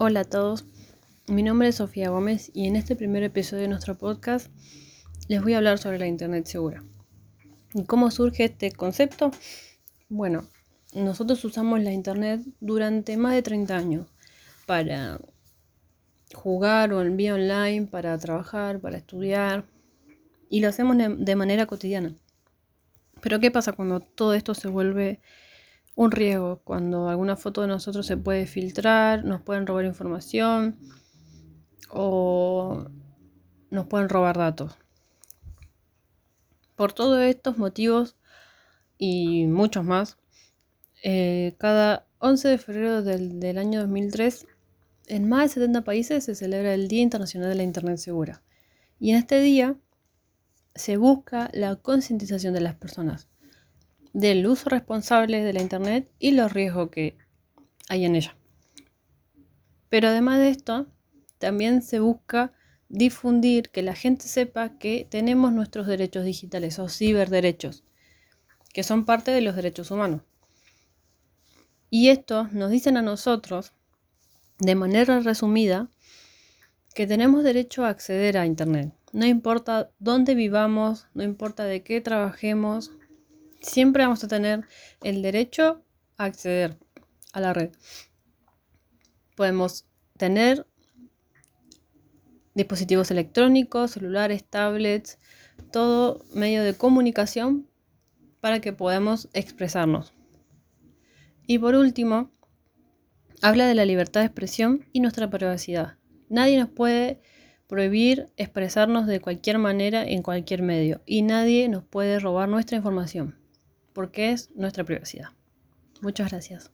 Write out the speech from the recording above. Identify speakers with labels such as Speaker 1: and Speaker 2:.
Speaker 1: Hola a todos, mi nombre es Sofía Gómez y en este primer episodio de nuestro podcast les voy a hablar sobre la Internet segura. ¿Y cómo surge este concepto? Bueno, nosotros usamos la Internet durante más de 30 años para jugar o en vía online, para trabajar, para estudiar y lo hacemos de manera cotidiana. Pero ¿qué pasa cuando todo esto se vuelve un riesgo cuando alguna foto de nosotros se puede filtrar, nos pueden robar información o nos pueden robar datos. Por todos estos motivos y muchos más, eh, cada 11 de febrero del, del año 2003, en más de 70 países se celebra el Día Internacional de la Internet Segura. Y en este día se busca la concientización de las personas del uso responsable de la Internet y los riesgos que hay en ella. Pero además de esto, también se busca difundir, que la gente sepa que tenemos nuestros derechos digitales o ciberderechos, que son parte de los derechos humanos. Y esto nos dicen a nosotros, de manera resumida, que tenemos derecho a acceder a Internet. No importa dónde vivamos, no importa de qué trabajemos, siempre vamos a tener el derecho a acceder a la red. Podemos tener dispositivos electrónicos, celulares, tablets, todo medio de comunicación para que podamos expresarnos. Y por último, habla de la libertad de expresión y nuestra privacidad. Nadie nos puede prohibir expresarnos de cualquier manera en cualquier medio y nadie nos puede robar nuestra información porque es nuestra privacidad. Muchas gracias.